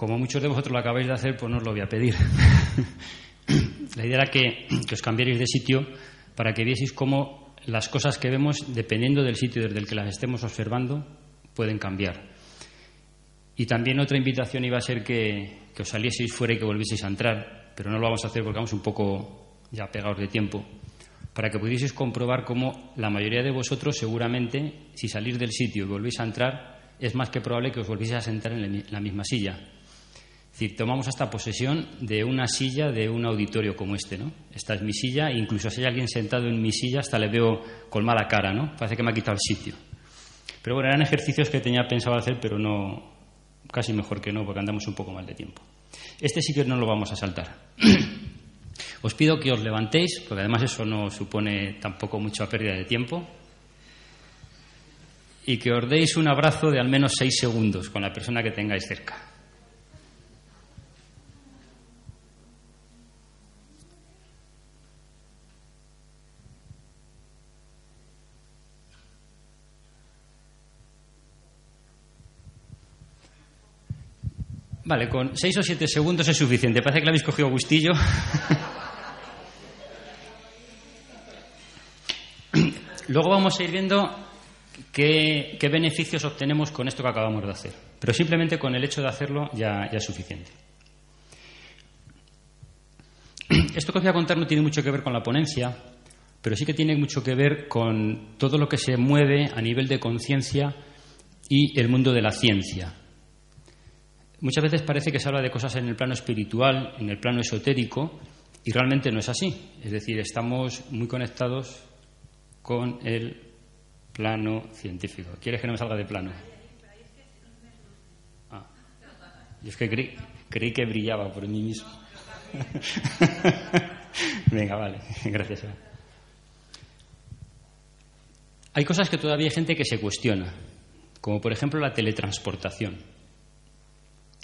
Como muchos de vosotros lo acabáis de hacer, pues no os lo voy a pedir. La idea era que, que os cambiarais de sitio para que vieseis cómo las cosas que vemos, dependiendo del sitio desde el que las estemos observando, pueden cambiar. Y también otra invitación iba a ser que, que os salieseis fuera y que volvieseis a entrar, pero no lo vamos a hacer porque vamos un poco ya pegados de tiempo para que pudieseis comprobar cómo la mayoría de vosotros seguramente, si salís del sitio y volvéis a entrar, es más que probable que os volvéis a sentar en la misma silla. Decir, tomamos hasta posesión de una silla de un auditorio como este, ¿no? Esta es mi silla, e incluso si hay alguien sentado en mi silla, hasta le veo con mala cara, ¿no? Parece que me ha quitado el sitio. Pero bueno, eran ejercicios que tenía pensado hacer, pero no, casi mejor que no, porque andamos un poco mal de tiempo. Este sí que no lo vamos a saltar. Os pido que os levantéis, porque además eso no supone tampoco mucha pérdida de tiempo, y que os deis un abrazo de al menos seis segundos con la persona que tengáis cerca. Vale, con seis o siete segundos es suficiente. Parece que le habéis cogido gustillo. Luego vamos a ir viendo qué, beneficios obtenemos con esto que acabamos de hacer. Pero simplemente con el hecho de hacerlo ya es suficiente. Esto que os voy a contar no tiene mucho que ver con la ponencia, pero sí que tiene mucho que ver con todo lo que se mueve a nivel de conciencia y el mundo de la ciencia. Muchas veces parece que se habla de cosas en el plano espiritual, en el plano esotérico, y realmente no es así. Es decir, estamos muy conectados con el plano científico. ¿Quieres que no me salga de plano? Ah, yo es que creí, creí que brillaba por mí mismo. Venga, vale, gracias. Hay cosas que todavía hay gente que se cuestiona, como por ejemplo la teletransportación.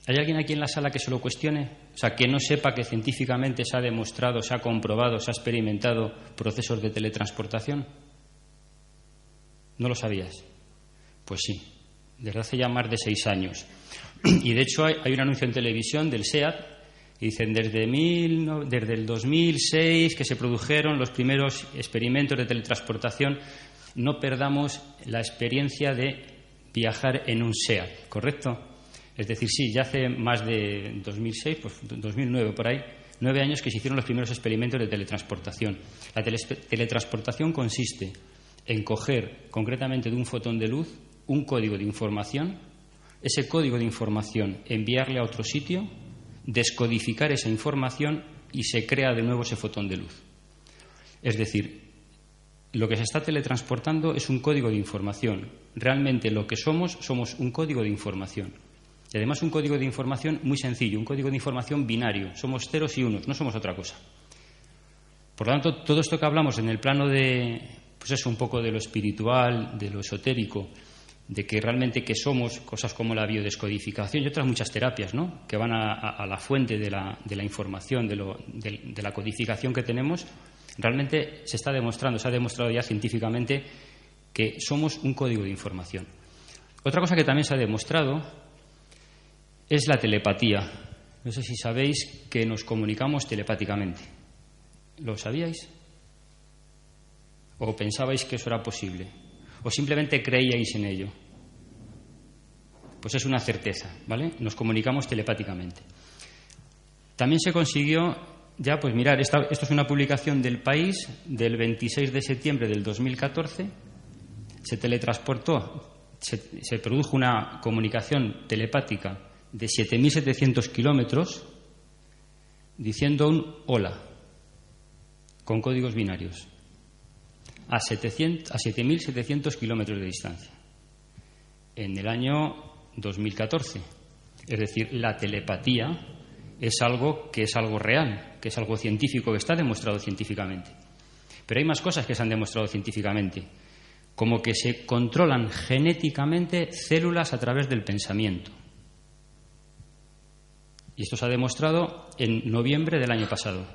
¿Hay alguien aquí en la sala que se lo cuestione? O sea, que no sepa que científicamente se ha demostrado, se ha comprobado, se ha experimentado procesos de teletransportación. ¿No lo sabías? Pues sí, desde hace ya más de seis años. Y de hecho hay, un anuncio en televisión del SEAT y dicen desde, desde el 2006 que se produjeron los primeros experimentos de teletransportación, no perdamos la experiencia de viajar en un SEAT, ¿correcto? Es decir, sí, ya hace más de 2006, pues 2009 por ahí, nueve años que se hicieron los primeros experimentos de teletransportación. La teletransportación consiste en coger concretamente de un fotón de luz un código de información, ese código de información enviarle a otro sitio, descodificar esa información y se crea de nuevo ese fotón de luz. Es decir, lo que se está teletransportando es un código de información. Realmente lo que somos somos un código de información. Además un código de información muy sencillo, un código de información binario. Somos ceros y unos, no somos otra cosa. Por lo tanto, todo esto que hablamos en el plano de, pues eso, un poco de lo espiritual, de lo esotérico, de que realmente que somos cosas como la biodescodificación y otras muchas terapias, ¿no? Que van a, la fuente de la, información, de la codificación que tenemos, realmente se está demostrando, se ha demostrado ya científicamente que somos un código de información. Otra cosa que también se ha demostrado es la telepatía. No sé si sabéis que nos comunicamos telepáticamente. ¿Lo sabíais? ¿O pensabais que eso era posible? ¿O simplemente creíais en ello? Pues es una certeza, ¿vale? Nos comunicamos telepáticamente. También se consiguió, ya pues mirar, esta, esto es una publicación del país del 26 de septiembre del 2014, se teletransportó, se, se produjo una comunicación telepática de 7.700 kilómetros diciendo un hola con códigos binarios a 7.700 kilómetros de distancia en el año 2014. Es decir, la telepatía es algo que es algo real, que es algo científico, que está demostrado científicamente. Pero hay más cosas que se han demostrado científicamente, como que se controlan genéticamente células a través del pensamiento. Y esto se ha demostrado en noviembre del año pasado.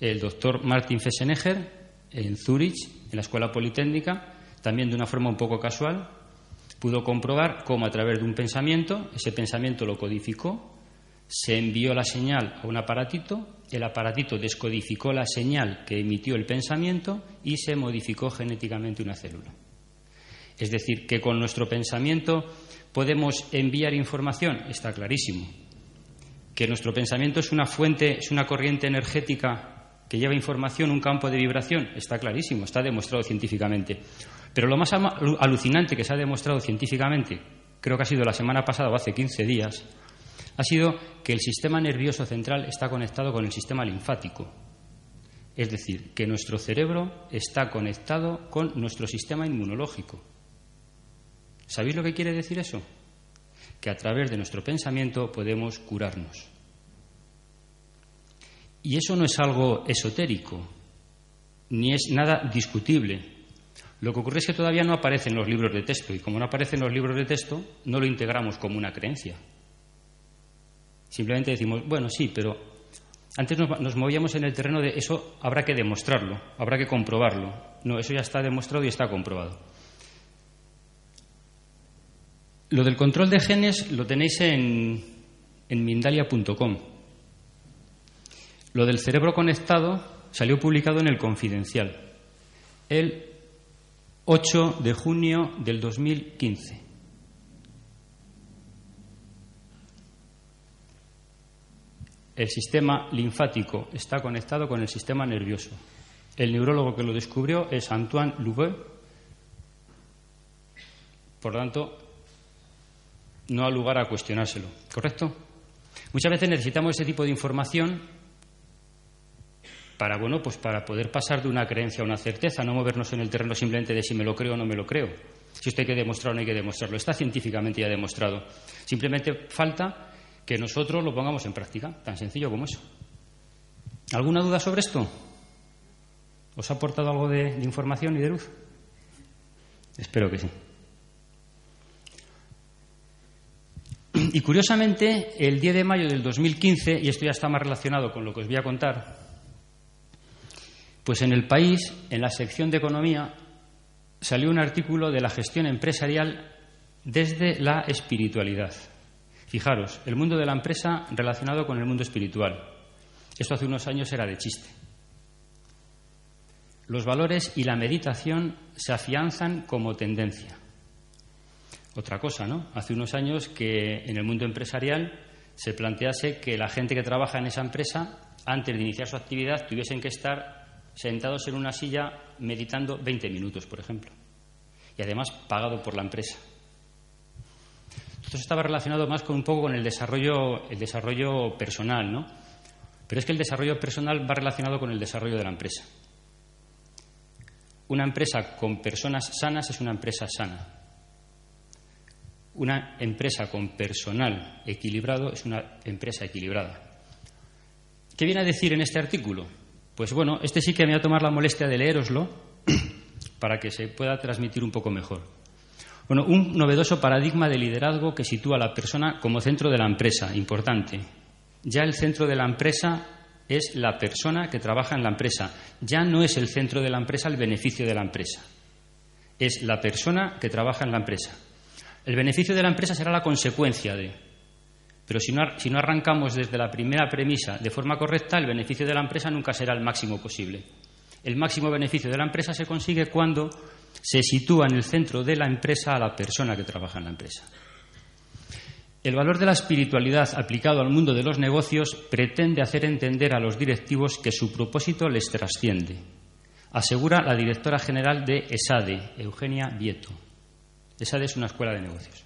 El doctor Martin Fessenegger, en Zurich, en la Escuela Politécnica, también de una forma un poco casual, pudo comprobar cómo a través de un pensamiento, ese pensamiento lo codificó, se envió la señal a un aparatito, el aparatito descodificó la señal que emitió el pensamiento y se modificó genéticamente una célula. Es decir, que con nuestro pensamiento podemos enviar información, está clarísimo. Que nuestro pensamiento es una fuente, es una corriente energética que lleva información, un campo de vibración, está clarísimo, está demostrado científicamente. Pero lo más alucinante que se ha demostrado científicamente, creo que ha sido la semana pasada o hace 15 días, ha sido que el sistema nervioso central está conectado con el sistema linfático. Es decir, que nuestro cerebro está conectado con nuestro sistema inmunológico. ¿Sabéis lo que quiere decir eso? Que a través de nuestro pensamiento podemos curarnos. Y eso no es algo esotérico, ni es nada discutible. Lo que ocurre es que todavía no aparece en los libros de texto y como no aparece en los libros de texto, no lo integramos como una creencia. Simplemente decimos, bueno, sí, pero antes nos, movíamos en el terreno de eso habrá que demostrarlo, habrá que comprobarlo. No, eso ya está demostrado y está comprobado. Lo del control de genes lo tenéis en, Mindalia.com. Lo del cerebro conectado salió publicado en el Confidencial el 8 de junio del 2015. El sistema linfático está conectado con el sistema nervioso. El neurólogo que lo descubrió es Antoine Loubet. Por tanto, no ha lugar a cuestionárselo. ¿Correcto? Muchas veces necesitamos ese tipo de información para, bueno, pues para poder pasar de una creencia a una certeza, no movernos en el terreno simplemente de si me lo creo o no me lo creo. Si esto hay que demostrarlo no hay que demostrarlo. Está científicamente ya demostrado. Simplemente falta que nosotros lo pongamos en práctica, tan sencillo como eso. ¿Alguna duda sobre esto? ¿Os ha aportado algo de información y de luz? Espero que sí. Y curiosamente, el 10 de mayo del 2015, y esto ya está más relacionado con lo que os voy a contar, pues en el país, en la sección de economía, salió un artículo de la gestión empresarial desde la espiritualidad. Fijaros, el mundo de la empresa relacionado con el mundo espiritual. Esto hace unos años era de chiste. Los valores y la meditación se afianzan como tendencia otra cosa, ¿no? Hace unos años que en el mundo empresarial se plantease que la gente que trabaja en esa empresa, antes de iniciar su actividad, tuviesen que estar sentados en una silla meditando 20 minutos, por ejemplo, y además pagado por la empresa. Esto estaba relacionado más con un poco con el desarrollo, el desarrollo personal, ¿no? Pero es que el desarrollo personal va relacionado con el desarrollo de la empresa. Una empresa con personas sanas es una empresa sana. Una empresa con personal equilibrado es una empresa equilibrada. ¿Qué viene a decir en este artículo? Pues bueno, este sí que me voy a tomar la molestia de leeroslo para que se pueda transmitir un poco mejor. Bueno, un novedoso paradigma de liderazgo que sitúa a la persona como centro de la empresa, importante. Ya el centro de la empresa es la persona que trabaja en la empresa. Ya no es el centro de la empresa el beneficio de la empresa. Es la persona que trabaja en la empresa. El beneficio de la empresa será la consecuencia de. Pero si no, arrancamos desde la primera premisa de forma correcta, el beneficio de la empresa nunca será el máximo posible. El máximo beneficio de la empresa se consigue cuando se sitúa en el centro de la empresa a la persona que trabaja en la empresa. El valor de la espiritualidad aplicado al mundo de los negocios pretende hacer entender a los directivos que su propósito les trasciende, asegura la directora general de ESADE, Eugenia Vieto. Esa es una escuela de negocios.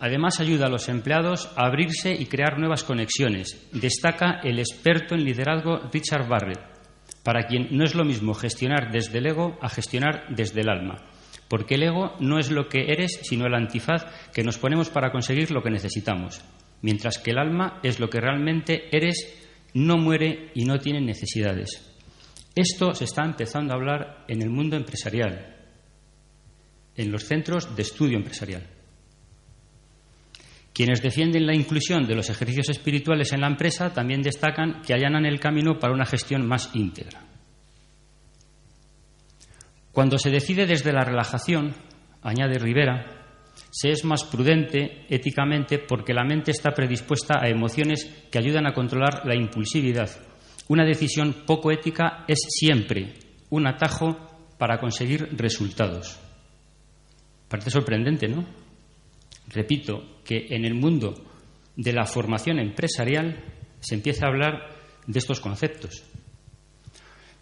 Además, ayuda a los empleados a abrirse y crear nuevas conexiones. Destaca el experto en liderazgo Richard Barrett, para quien no es lo mismo gestionar desde el ego a gestionar desde el alma, porque el ego no es lo que eres, sino el antifaz que nos ponemos para conseguir lo que necesitamos. mientras que el alma es lo que realmente eres, no muere y no tiene necesidades. Esto se está empezando a hablar en el mundo empresarial, en los centros de estudio empresarial. Quienes defienden la inclusión de los ejercicios espirituales en la empresa también destacan que allanan el camino para una gestión más íntegra. Cuando se decide desde la relajación, añade Rivera, se es más prudente éticamente porque la mente está predispuesta a emociones que ayudan a controlar la impulsividad. Una decisión poco ética es siempre un atajo para conseguir resultados. Parece sorprendente, ¿no? Repito que en el mundo de la formación empresarial se empieza a hablar de estos conceptos.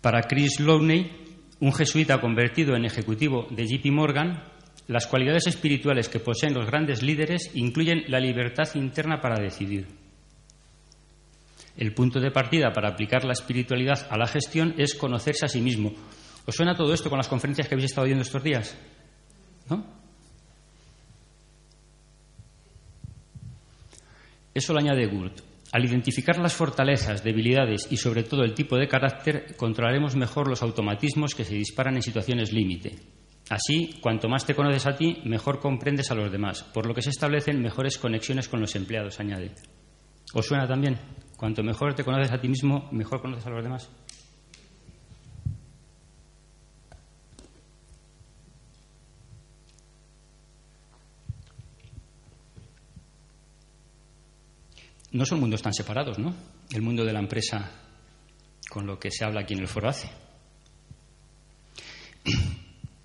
Para Chris Lowney, un jesuita convertido en ejecutivo de JP Morgan, las cualidades espirituales que poseen los grandes líderes incluyen la libertad interna para decidir. El punto de partida para aplicar la espiritualidad a la gestión es conocerse a sí mismo. ¿Os suena todo esto con las conferencias que habéis estado viendo estos días? ¿No? Eso lo añade Gurt. Al identificar las fortalezas, debilidades y sobre todo el tipo de carácter, controlaremos mejor los automatismos que se disparan en situaciones límite. Así, cuanto más te conoces a ti, mejor comprendes a los demás, por lo que se establecen mejores conexiones con los empleados, añade. ¿Os suena también? Cuanto mejor te conoces a ti mismo, mejor conoces a los demás. No son mundos tan separados, ¿no? El mundo de la empresa con lo que se habla aquí en el foro hace.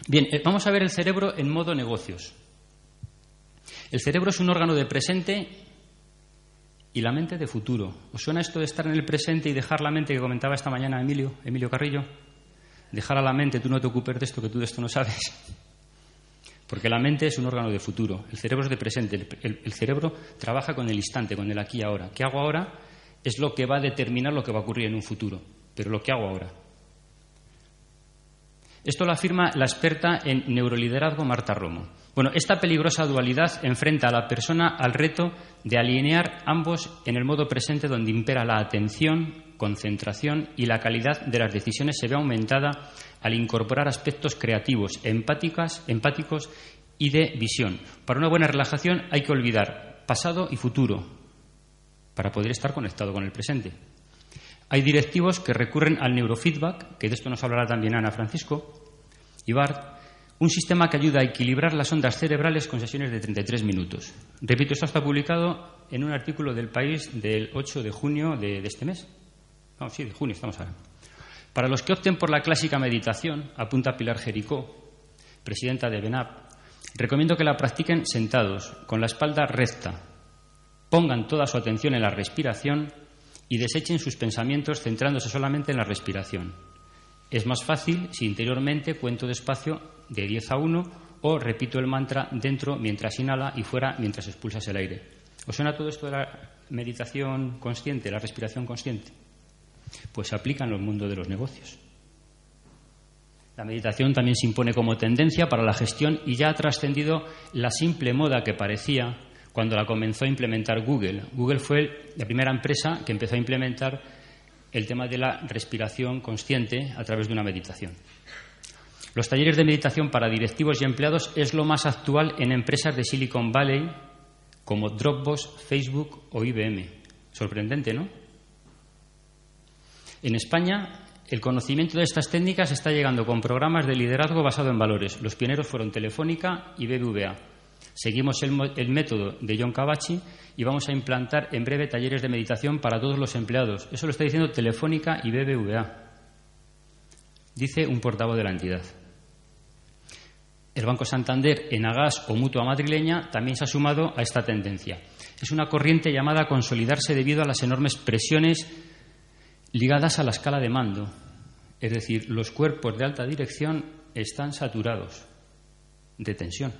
Bien, eh, vamos a ver el cerebro en modo negocios. El cerebro es un órgano de presente y la mente de futuro. ¿Os suena esto de estar en el presente y dejar la mente que comentaba esta mañana Emilio, Emilio Carrillo? Dejar a la mente, tú no te ocupes de esto, que tú de esto no sabes. Porque la mente es un órgano de futuro, el cerebro es de presente, el, cerebro trabaja con el instante, con el aquí y ahora. ¿Qué hago ahora? Es lo que va a determinar lo que va a ocurrir en un futuro, pero lo que hago ahora. Esto lo afirma la experta en neuroliderazgo Marta Romo. Bueno, esta peligrosa dualidad enfrenta a la persona al reto de alinear ambos en el modo presente donde impera la atención, concentración y la calidad de las decisiones se ve aumentada al incorporar aspectos creativos, empáticas, empáticos y de visión. Para una buena relajación hay que olvidar pasado y futuro para poder estar conectado con el presente. Hay directivos que recurren al neurofeedback, que de esto nos hablará también Ana Francisco y Bart, un sistema que ayuda a equilibrar las ondas cerebrales con sesiones de 33 minutos. Repito, esto está publicado en un artículo del País del 8 de junio de, este mes. No, sí, de junio estamos ahora. Para los que opten por la clásica meditación, apunta Pilar Jericó, presidenta de BENAP, recomiendo que la practiquen sentados, con la espalda recta, pongan toda su atención en la respiración y desechen sus pensamientos centrándose solamente en la respiración. Es más fácil si interiormente cuento despacio de 10 a 1 o repito el mantra dentro mientras inhala y fuera mientras expulsas el aire. ¿Os suena todo esto de la meditación consciente, la respiración consciente? Pues se aplica en el mundo de los negocios. La meditación también se impone como tendencia para la gestión y ya ha trascendido la simple moda que parecía cuando la comenzó a implementar Google. Google fue la primera empresa que empezó a implementar el tema de la respiración consciente a través de una meditación. Los talleres de meditación para directivos y empleados es lo más actual en empresas de Silicon Valley como Dropbox, Facebook o IBM. Sorprendente, ¿no? En España, el conocimiento de estas técnicas está llegando con programas de liderazgo basado en valores. Los pioneros fueron Telefónica y BBVA. Seguimos el, método de John Cavachi y vamos a implantar en breve talleres de meditación para todos los empleados. Eso lo está diciendo Telefónica y BBVA. Dice un portavoz de la entidad. El Banco Santander, en Agas o Mutua Madrileña, también se ha sumado a esta tendencia. Es una corriente llamada a consolidarse debido a las enormes presiones ligadas a la escala de mando. Es decir, los cuerpos de alta dirección están saturados de tensión.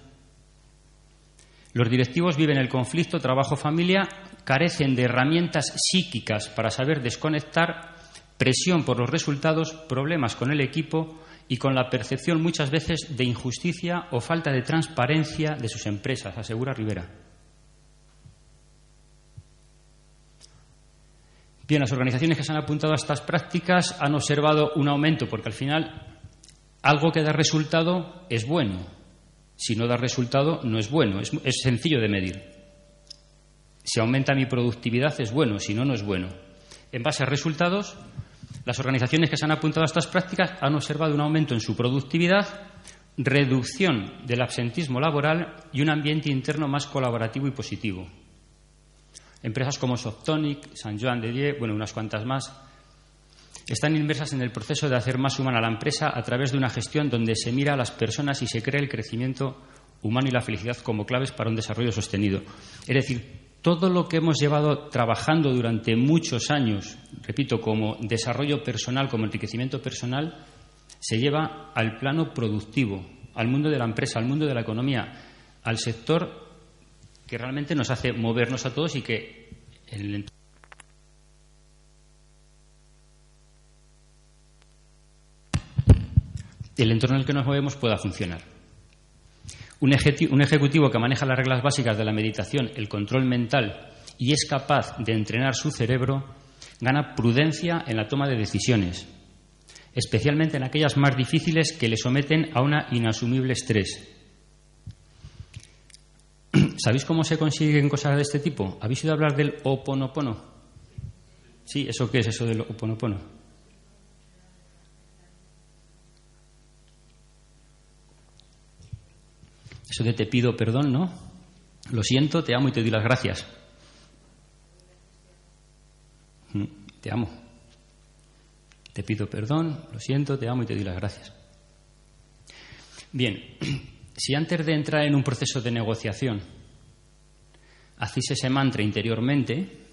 Los directivos viven el conflicto trabajo-familia, carecen de herramientas psíquicas para saber desconectar, presión por los resultados, problemas con el equipo y con la percepción muchas veces de injusticia o falta de transparencia de sus empresas, asegura Rivera. Bien, las organizaciones que se han apuntado a estas prácticas han observado un aumento, porque al final algo que da resultado es bueno. Si no da resultado, no es bueno. Es, es sencillo de medir. Si aumenta mi productividad, es bueno. Si no, no es bueno. En base a resultados, las organizaciones que se han apuntado a estas prácticas han observado un aumento en su productividad, reducción del absentismo laboral y un ambiente interno más colaborativo y positivo. Empresas como Softonic, San Joan de Die, bueno, unas cuantas más, están inmersas en el proceso de hacer más humana la empresa a través de una gestión donde se mira a las personas y se crea el crecimiento humano y la felicidad como claves para un desarrollo sostenido. Es decir, todo lo que hemos llevado trabajando durante muchos años, repito, como desarrollo personal, como enriquecimiento personal, se lleva al plano productivo, al mundo de la empresa, al mundo de la economía, al sector que realmente nos hace movernos a todos y que el el entorno en el que nos movemos pueda funcionar. Un, ejecutivo que maneja las reglas básicas de la meditación, el control mental y es capaz de entrenar su cerebro, gana prudencia en la toma de decisiones, especialmente en aquellas más difíciles que le someten a un inasumible estrés. ¿Sabéis cómo se consiguen cosas de este tipo? ¿Habéis oído hablar del oponopono? Sí, ¿eso qué es eso del oponopono? Eso de te pido perdón, ¿no? Lo siento, te amo y te doy las gracias. Mm, te amo. Te pido perdón, lo siento, te amo y te doy las gracias. Bien, si antes de entrar en un proceso de negociación hacéis ese mantra interiormente,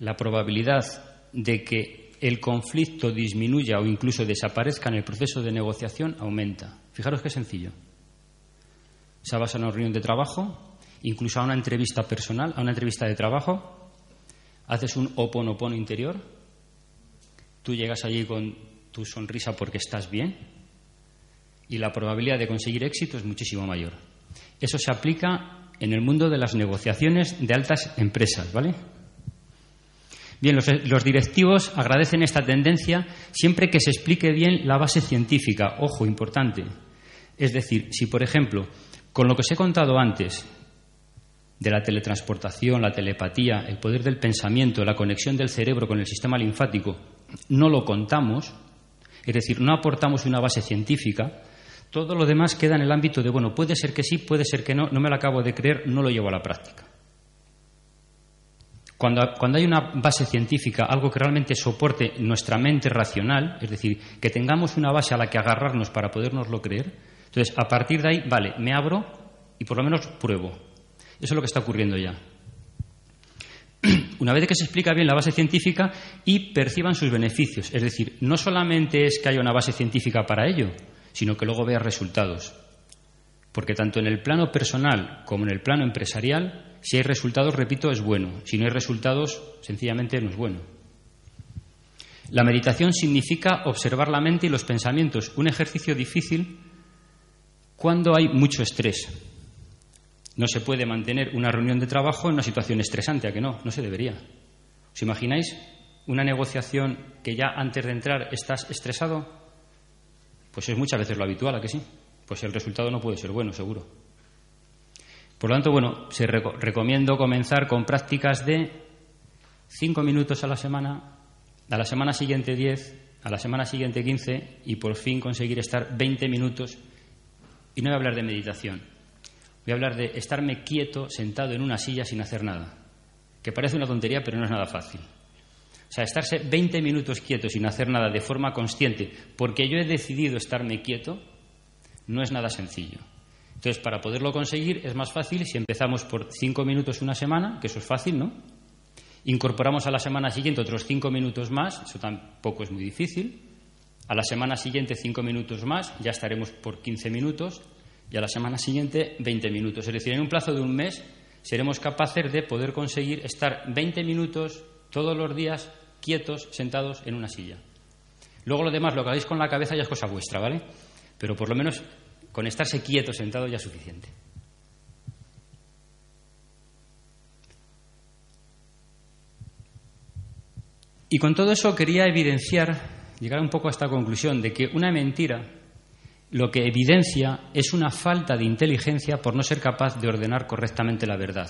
la probabilidad de que el conflicto disminuya o incluso desaparezca en el proceso de negociación aumenta. Fijaros qué sencillo. Se basa en una reunión de trabajo, incluso a una entrevista personal, a una entrevista de trabajo, haces un oponopono interior, tú llegas allí con tu sonrisa porque estás bien y la probabilidad de conseguir éxito es muchísimo mayor. Eso se aplica en el mundo de las negociaciones de altas empresas, ¿vale? Bien, los, directivos agradecen esta tendencia siempre que se explique bien la base científica. Ojo, importante. Es decir, si, por ejemplo, con lo que os he contado antes, de la teletransportación, la telepatía, el poder del pensamiento, la conexión del cerebro con el sistema linfático, no lo contamos, es decir, no aportamos una base científica, todo lo demás queda en el ámbito de, bueno, puede ser que sí, puede ser que no, no me lo acabo de creer, no lo llevo a la práctica. Cuando, cuando, hay una base científica, algo que realmente soporte nuestra mente racional, es decir, que tengamos una base a la que agarrarnos para podernoslo creer, entonces a partir de ahí, vale, me abro y por lo menos pruebo. Eso es lo que está ocurriendo ya. Una vez que se explica bien la base científica y perciban sus beneficios, es decir, no solamente es que haya una base científica para ello, sino que luego vea resultados. Porque tanto en el plano personal como en el plano empresarial, si hay resultados, repito, es bueno. Si no hay resultados, sencillamente no es bueno. La meditación significa observar la mente y los pensamientos, un ejercicio difícil cuando hay mucho estrés. No se puede mantener una reunión de trabajo en una situación estresante, ¿a que no? No se debería. ¿Os imagináis una negociación que ya antes de entrar estás estresado? Pues es muchas veces lo habitual, ¿a que sí? Pues el resultado no puede ser bueno, seguro. Por lo tanto, bueno, se recomiendo comenzar con prácticas de cinco minutos a la semana, a la semana siguiente 10, a la semana siguiente 15 y por fin conseguir estar 20 minutos. Y no voy a hablar de meditación, voy a hablar de estarme quieto, sentado en una silla sin hacer nada, que parece una tontería, pero no es nada fácil. O sea, estarse 20 minutos quieto sin hacer nada de forma consciente, porque yo he decidido estarme quieto, no es nada sencillo. Entonces, para poderlo conseguir es más fácil si empezamos por 5 minutos una semana, que eso es fácil, ¿no? Incorporamos a la semana siguiente otros 5 minutos más, eso tampoco es muy difícil. A la semana siguiente 5 minutos más, ya estaremos por 15 minutos. Y a la semana siguiente 20 minutos. Es decir, en un plazo de un mes seremos capaces de poder conseguir estar 20 minutos todos los días quietos, sentados en una silla. Luego lo demás, lo que hagáis con la cabeza ya es cosa vuestra, ¿vale? Pero por lo menos con estarse quieto, sentado ya es suficiente. Y con todo eso quería evidenciar, llegar un poco a esta conclusión, de que una mentira lo que evidencia es una falta de inteligencia por no ser capaz de ordenar correctamente la verdad.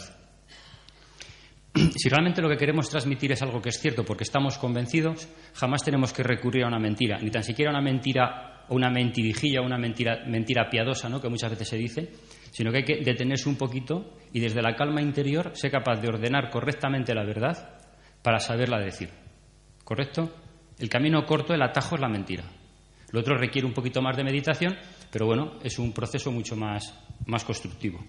Si realmente lo que queremos transmitir es algo que es cierto porque estamos convencidos, jamás tenemos que recurrir a una mentira, ni tan siquiera a una mentira o una mentirijilla una mentira, mentira piadosa, ¿no? que muchas veces se dice, sino que hay que detenerse un poquito y desde la calma interior ser capaz de ordenar correctamente la verdad para saberla decir. ¿Correcto? El camino corto, el atajo es la mentira. Lo otro requiere un poquito más de meditación, pero bueno, es un proceso mucho más, más constructivo.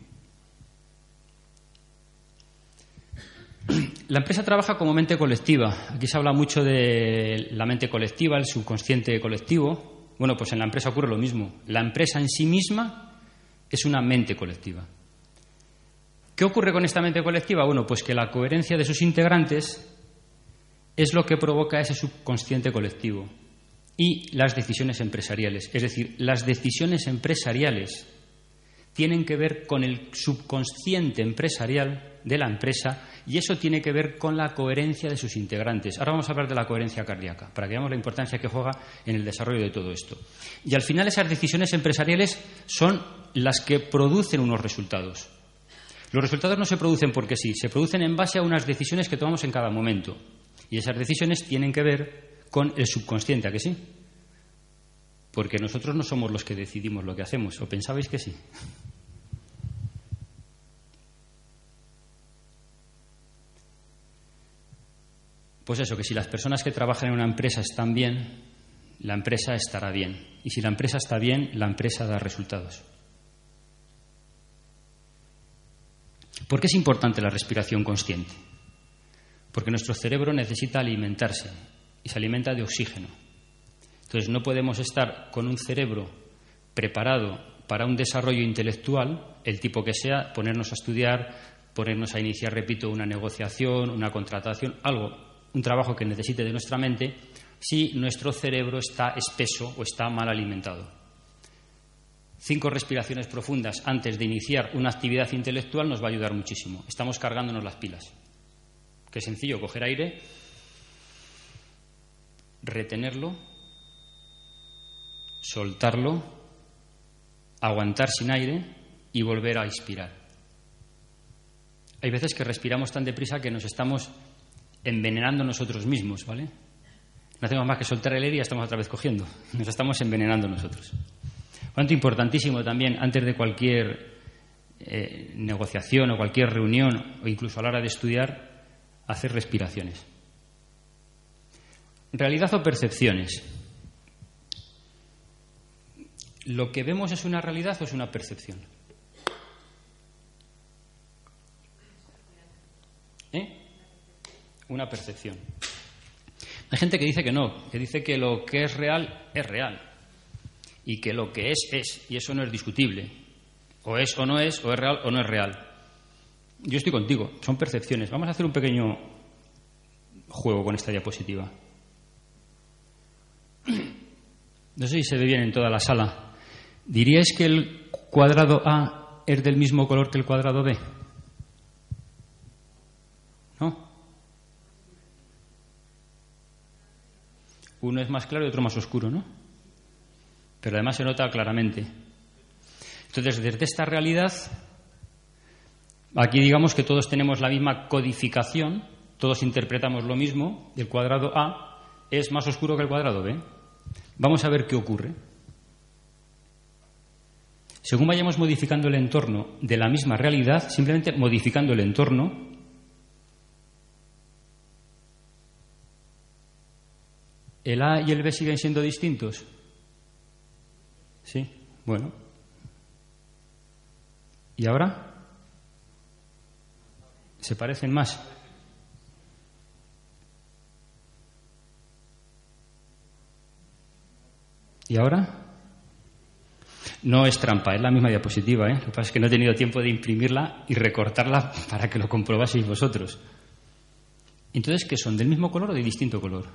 La empresa trabaja como mente colectiva. Aquí se habla mucho de la mente colectiva, el subconsciente colectivo. Bueno, pues en la empresa ocurre lo mismo. La empresa en sí misma es una mente colectiva. ¿Qué ocurre con esta mente colectiva? Bueno, pues que la coherencia de sus integrantes es lo que provoca ese subconsciente colectivo y las decisiones empresariales. Es decir, las decisiones empresariales tienen que ver con el subconsciente empresarial de la empresa y eso tiene que ver con la coherencia de sus integrantes. Ahora vamos a hablar de la coherencia cardíaca, para que veamos la importancia que juega en el desarrollo de todo esto. Y al final esas decisiones empresariales son las que producen unos resultados. Los resultados no se producen porque sí, se producen en base a unas decisiones que tomamos en cada momento. Y esas decisiones tienen que ver con el subconsciente, ¿a que sí? Porque nosotros no somos los que decidimos lo que hacemos, ¿o pensabais que sí? Pues eso, que si las personas que trabajan en una empresa están bien, la empresa estará bien. Y si la empresa está bien, la empresa da resultados. ¿Por qué es importante la respiración consciente? Porque nuestro cerebro necesita alimentarse y se alimenta de oxígeno. Entonces no podemos estar con un cerebro preparado para un desarrollo intelectual, el tipo que sea, ponernos a estudiar, ponernos a iniciar, repito, una negociación, una contratación, algo, un trabajo que necesite de nuestra mente, si nuestro cerebro está espeso o está mal alimentado. Cinco respiraciones profundas antes de iniciar una actividad intelectual nos va a ayudar muchísimo. Estamos cargándonos las pilas. Qué sencillo, coger aire retenerlo, soltarlo, aguantar sin aire y volver a inspirar. Hay veces que respiramos tan deprisa que nos estamos envenenando nosotros mismos, ¿vale? No hacemos más que soltar el aire y ya estamos otra vez cogiendo. Nos estamos envenenando nosotros. Cuanto importantísimo también, antes de cualquier eh, negociación o cualquier reunión, o incluso a la hora de estudiar, hacer respiraciones. ¿Realidad o percepciones? ¿Lo que vemos es una realidad o es una percepción? ¿Eh? Una percepción. Hay gente que dice que no, que dice que lo que es real es real y que lo que es es, y eso no es discutible. O es o no es, o es real o no es real. Yo estoy contigo, son percepciones. Vamos a hacer un pequeño juego con esta diapositiva. No sé si se ve bien en toda la sala. ¿Diríais que el cuadrado A es del mismo color que el cuadrado B? ¿No? Uno es más claro y otro más oscuro, ¿no? Pero además se nota claramente. Entonces, desde esta realidad, aquí digamos que todos tenemos la misma codificación, todos interpretamos lo mismo, el cuadrado A es más oscuro que el cuadrado B. Vamos a ver qué ocurre. Según vayamos modificando el entorno de la misma realidad, simplemente modificando el entorno, ¿el A y el B siguen siendo distintos? Sí, bueno. ¿Y ahora? ¿Se parecen más? ¿Y ahora? No es trampa, es la misma diapositiva. ¿eh? Lo que pasa es que no he tenido tiempo de imprimirla y recortarla para que lo comprobaseis vosotros. Entonces, ¿qué son? ¿Del mismo color o de distinto color?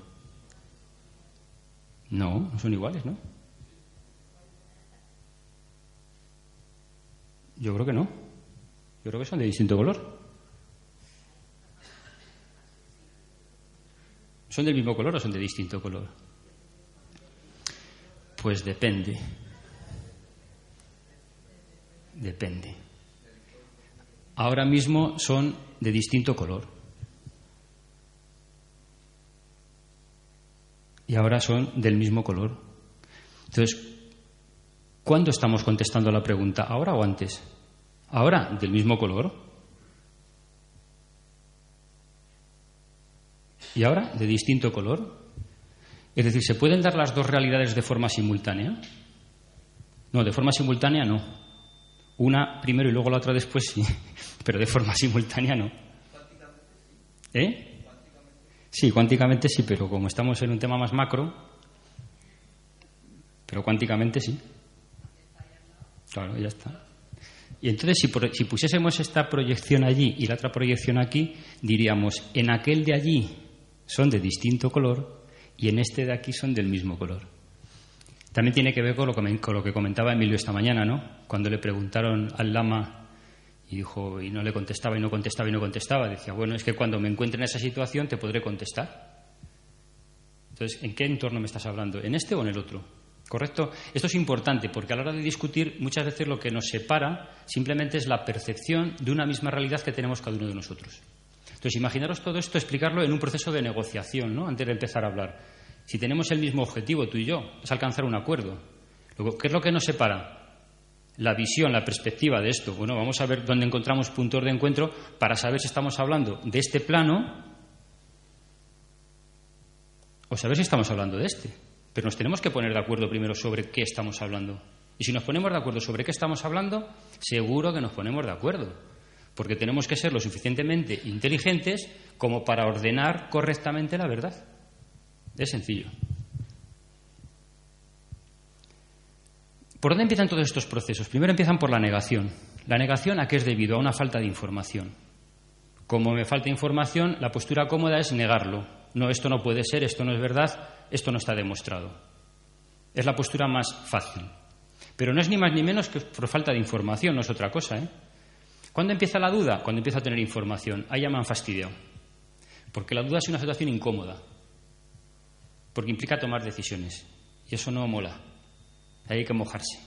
No, no son iguales, ¿no? Yo creo que no. Yo creo que son de distinto color. ¿Son del mismo color o son de distinto color? Pues depende. Depende. Ahora mismo son de distinto color. Y ahora son del mismo color. Entonces, ¿cuándo estamos contestando la pregunta? ¿Ahora o antes? Ahora, del mismo color. Y ahora, de distinto color. Es decir, ¿se pueden dar las dos realidades de forma simultánea? No, de forma simultánea no. Una primero y luego la otra después sí, pero de forma simultánea no. ¿Eh? Sí, cuánticamente sí, pero como estamos en un tema más macro, pero cuánticamente sí. Claro, ya está. Y entonces, si, si, pusiésemos esta proyección allí y la otra proyección aquí, diríamos, en aquel de allí son de distinto color y en este de aquí son del mismo color. También tiene que ver con lo que, con lo que comentaba Emilio esta mañana, ¿no? Cuando le preguntaron al lama y dijo, y no le contestaba y no contestaba y no contestaba, decía, bueno, es que cuando me encuentre en esa situación te podré contestar. Entonces, ¿en qué entorno me estás hablando? ¿En este o en el otro? ¿Correcto? Esto es importante porque a la hora de discutir muchas veces lo que nos separa simplemente es la percepción de una misma realidad que tenemos cada uno de nosotros. Entonces, imaginaros todo esto, explicarlo en un proceso de negociación, ¿no? Antes de empezar a hablar. Si tenemos el mismo objetivo, tú y yo, es alcanzar un acuerdo. ¿qué es lo que nos separa? La visión, la perspectiva de esto. Bueno, vamos a ver dónde encontramos puntos de encuentro para saber si estamos hablando de este plano o saber si estamos hablando de este. Pero nos tenemos que poner de acuerdo primero sobre qué estamos hablando. Y si nos ponemos de acuerdo sobre qué estamos hablando, seguro que nos ponemos de acuerdo porque tenemos que ser lo suficientemente inteligentes como para ordenar correctamente la verdad. Es sencillo. ¿Por dónde empiezan todos estos procesos? Primero empiezan por la negación. La negación a qué es debido? A una falta de información. Como me falta información, la postura cómoda es negarlo. No, esto no puede ser, esto no es verdad, esto no está demostrado. Es la postura más fácil. Pero no es ni más ni menos que por falta de información, no es otra cosa. ¿eh? ¿Cuándo empieza la duda? Cuando empiezo a tener información. Ahí han fastidiado. Porque la duda es una situación incómoda. Porque implica tomar decisiones. Y eso no mola. Ahí hay que mojarse.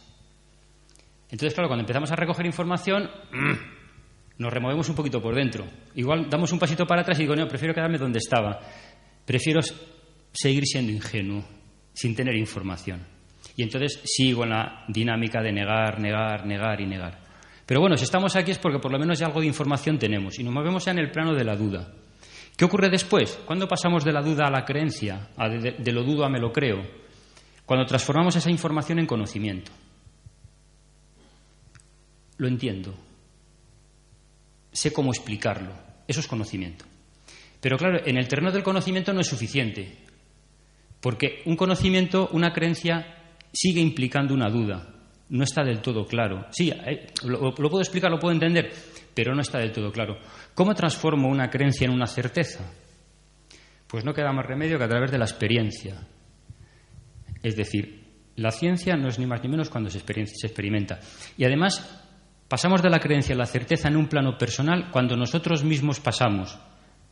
Entonces, claro, cuando empezamos a recoger información, nos removemos un poquito por dentro. Igual damos un pasito para atrás y digo, no, prefiero quedarme donde estaba. Prefiero seguir siendo ingenuo, sin tener información. Y entonces sigo en la dinámica de negar, negar, negar y negar. Pero bueno, si estamos aquí es porque por lo menos ya algo de información tenemos y nos movemos ya en el plano de la duda. ¿Qué ocurre después? ¿Cuándo pasamos de la duda a la creencia? de, lo dudo a me lo creo. Cuando transformamos esa información en conocimiento. Lo entiendo. Sé cómo explicarlo. Eso es conocimiento. Pero claro, en el terreno del conocimiento no es suficiente. Porque un conocimiento, una creencia, sigue implicando una duda no está del todo claro. Sí, eh, lo, puedo explicar, lo puedo entender, pero no está del todo claro. ¿Cómo transformo una creencia en una certeza? Pues no queda más remedio que a través de la experiencia. Es decir, la ciencia no es ni más ni menos cuando se, se experimenta. Y además, pasamos de la creencia a la certeza en un plano personal cuando nosotros mismos pasamos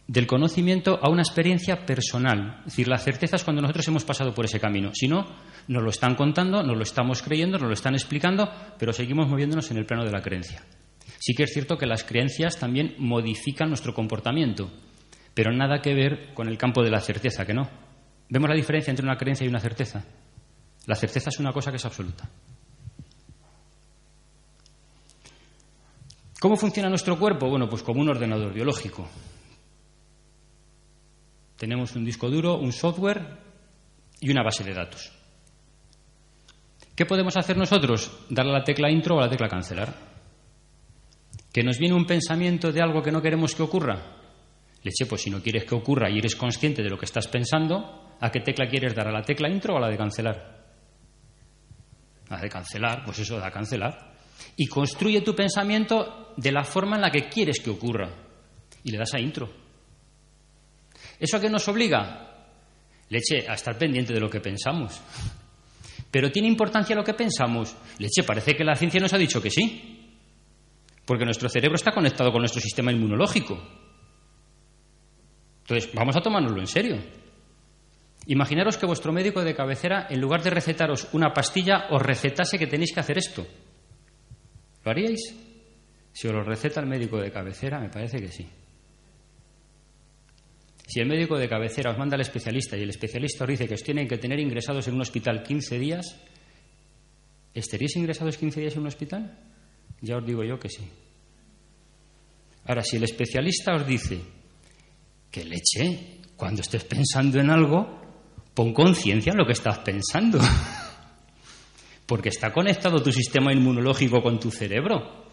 del conocimiento a una experiencia personal. Es decir, la certeza es cuando nosotros hemos pasado por ese camino. Si no, nos lo están contando, nos lo estamos creyendo, nos lo están explicando, pero seguimos moviéndonos en el plano de la creencia. Sí que es cierto que las creencias también modifican nuestro comportamiento, pero nada que ver con el campo de la certeza, que no. ¿Vemos la diferencia entre una creencia y una certeza? La certeza es una cosa que es absoluta. ¿Cómo funciona nuestro cuerpo? Bueno, pues como un ordenador biológico. Tenemos un disco duro, un software y una base de datos. ¿Qué podemos hacer nosotros? Darle a la tecla intro o a la tecla cancelar. ¿Que nos viene un pensamiento de algo que no queremos que ocurra? Leche, pues si no quieres que ocurra y eres consciente de lo que estás pensando, ¿a qué tecla quieres dar? ¿A la tecla intro o a la de cancelar? A la de cancelar, pues eso, da cancelar. Y construye tu pensamiento de la forma en la que quieres que ocurra. Y le das a intro. ¿Eso a qué nos obliga? Leche, a estar pendiente de lo que pensamos. Pero ¿tiene importancia lo que pensamos? Leche, parece que la ciencia nos ha dicho que sí. Porque nuestro cerebro está conectado con nuestro sistema inmunológico. Entonces, vamos a tomárnoslo en serio. Imaginaros que vuestro médico de cabecera, en lugar de recetaros una pastilla, os recetase que tenéis que hacer esto. ¿Lo haríais? Si os lo receta el médico de cabecera, me parece que sí. Si el médico de cabecera os manda al especialista y el especialista os dice que os tienen que tener ingresados en un hospital 15 días, ¿estaríais ingresados 15 días en un hospital? Ya os digo yo que sí. Ahora, si el especialista os dice que leche, cuando estés pensando en algo, pon conciencia en lo que estás pensando. Porque está conectado tu sistema inmunológico con tu cerebro.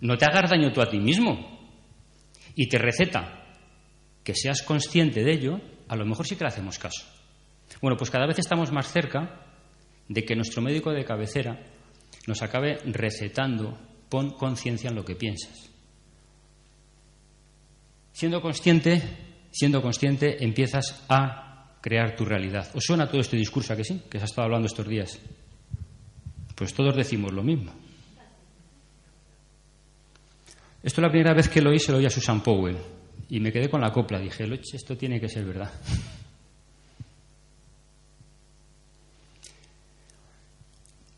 No te hagas daño tú a ti mismo. Y te receta que seas consciente de ello, a lo mejor sí que le hacemos caso. Bueno, pues cada vez estamos más cerca de que nuestro médico de cabecera nos acabe recetando, pon conciencia en lo que piensas. Siendo consciente, siendo consciente, empiezas a crear tu realidad. ¿Os suena todo este discurso a que sí? Que se ha estado hablando estos días. Pues todos decimos lo mismo. Esto es la primera vez que lo oí, se lo oí a Susan Powell. Y me quedé con la copla. Dije, esto tiene que ser verdad.